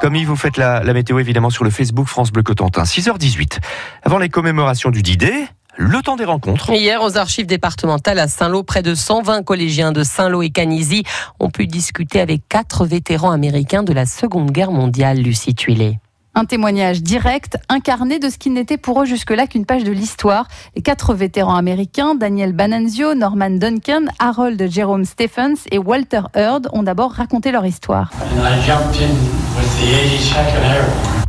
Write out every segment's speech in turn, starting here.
Comme Yves, vous faites la, la météo évidemment sur le Facebook France Bleu Cotentin. 6h18. Avant les commémorations du D-Day, le temps des rencontres. Hier, aux archives départementales à Saint-Lô, près de 120 collégiens de Saint-Lô et Canisy ont pu discuter avec quatre vétérans américains de la Seconde Guerre mondiale, Lucie Tuilé. Un témoignage direct, incarné de ce qui n'était pour eux jusque-là qu'une page de l'histoire. Les quatre vétérans américains, Daniel Bananzio, Norman Duncan, Harold Jerome Stephens et Walter Hurd, ont d'abord raconté leur histoire.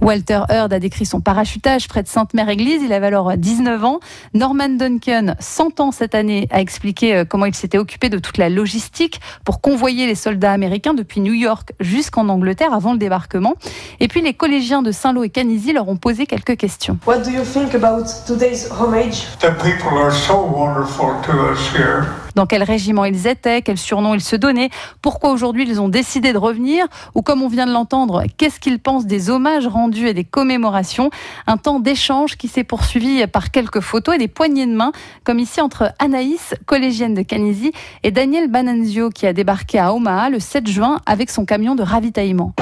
Walter Hurd a décrit son parachutage près de Sainte-Mère-Église. Il avait alors 19 ans. Norman Duncan, 100 ans cette année, a expliqué euh, comment il s'était occupé de toute la logistique pour convoyer les soldats américains depuis New York jusqu'en Angleterre avant le débarquement. Et puis les collégiens de Saint-Lô et Canisy leur ont posé quelques questions. What do you think about today's homage? The people are so wonderful to us here. Dans quel régiment ils étaient, quel surnom ils se donnaient, pourquoi aujourd'hui ils ont décidé de revenir, ou comme on vient de l'entendre, qu'est-ce qu'ils pensent des hommages rendus et des commémorations. Un temps d'échange qui s'est poursuivi par quelques photos et des poignées de main, comme ici entre Anaïs, collégienne de Canisy, et Daniel Bananzio qui a débarqué à Omaha le 7 juin avec son camion de ravitaillement.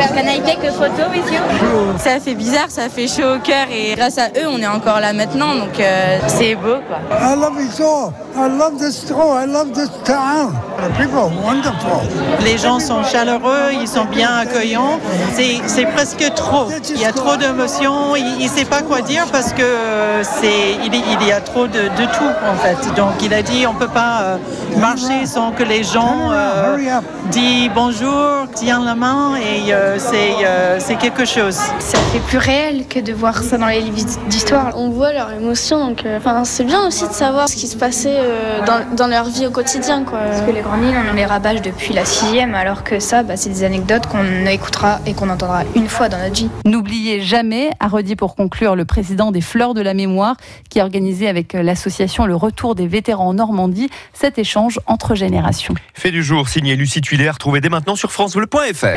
Ça fait bizarre, ça fait chaud au cœur et grâce à eux on est encore là maintenant donc euh, c'est beau quoi. I love it all. I love this town. I love this town. The people are wonderful. Les gens sont chaleureux, ils sont bien accueillants. C'est, c'est presque trop. Il y a trop d'émotions. Il ne sait pas quoi dire parce que euh, c'est, il, y- il y a trop de, de tout en fait. Donc il a dit on peut pas euh, marcher sans que les gens euh, Hurry up. disent bonjour, tiennent la main et euh, c'est, euh, c'est quelque chose. Ça fait plus réel que de voir ça dans les livres d'histoire. On voit leur émotion, donc euh, enfin, c'est bien aussi de savoir ce qui se passait euh, dans, dans leur vie au quotidien. Quoi. Parce que les grandes lignes, on les rabâche depuis la sixième, alors que ça, bah, c'est des anecdotes qu'on écoutera et qu'on entendra une fois dans notre vie. N'oubliez jamais, a redit pour conclure le président des Fleurs de la Mémoire, qui a organisé avec euh, l'association Le Retour des vétérans en Normandie cet échange entre générations. Fait du jour, signé Lucie Tuilé, retrouvez dès maintenant sur francebleu.fr.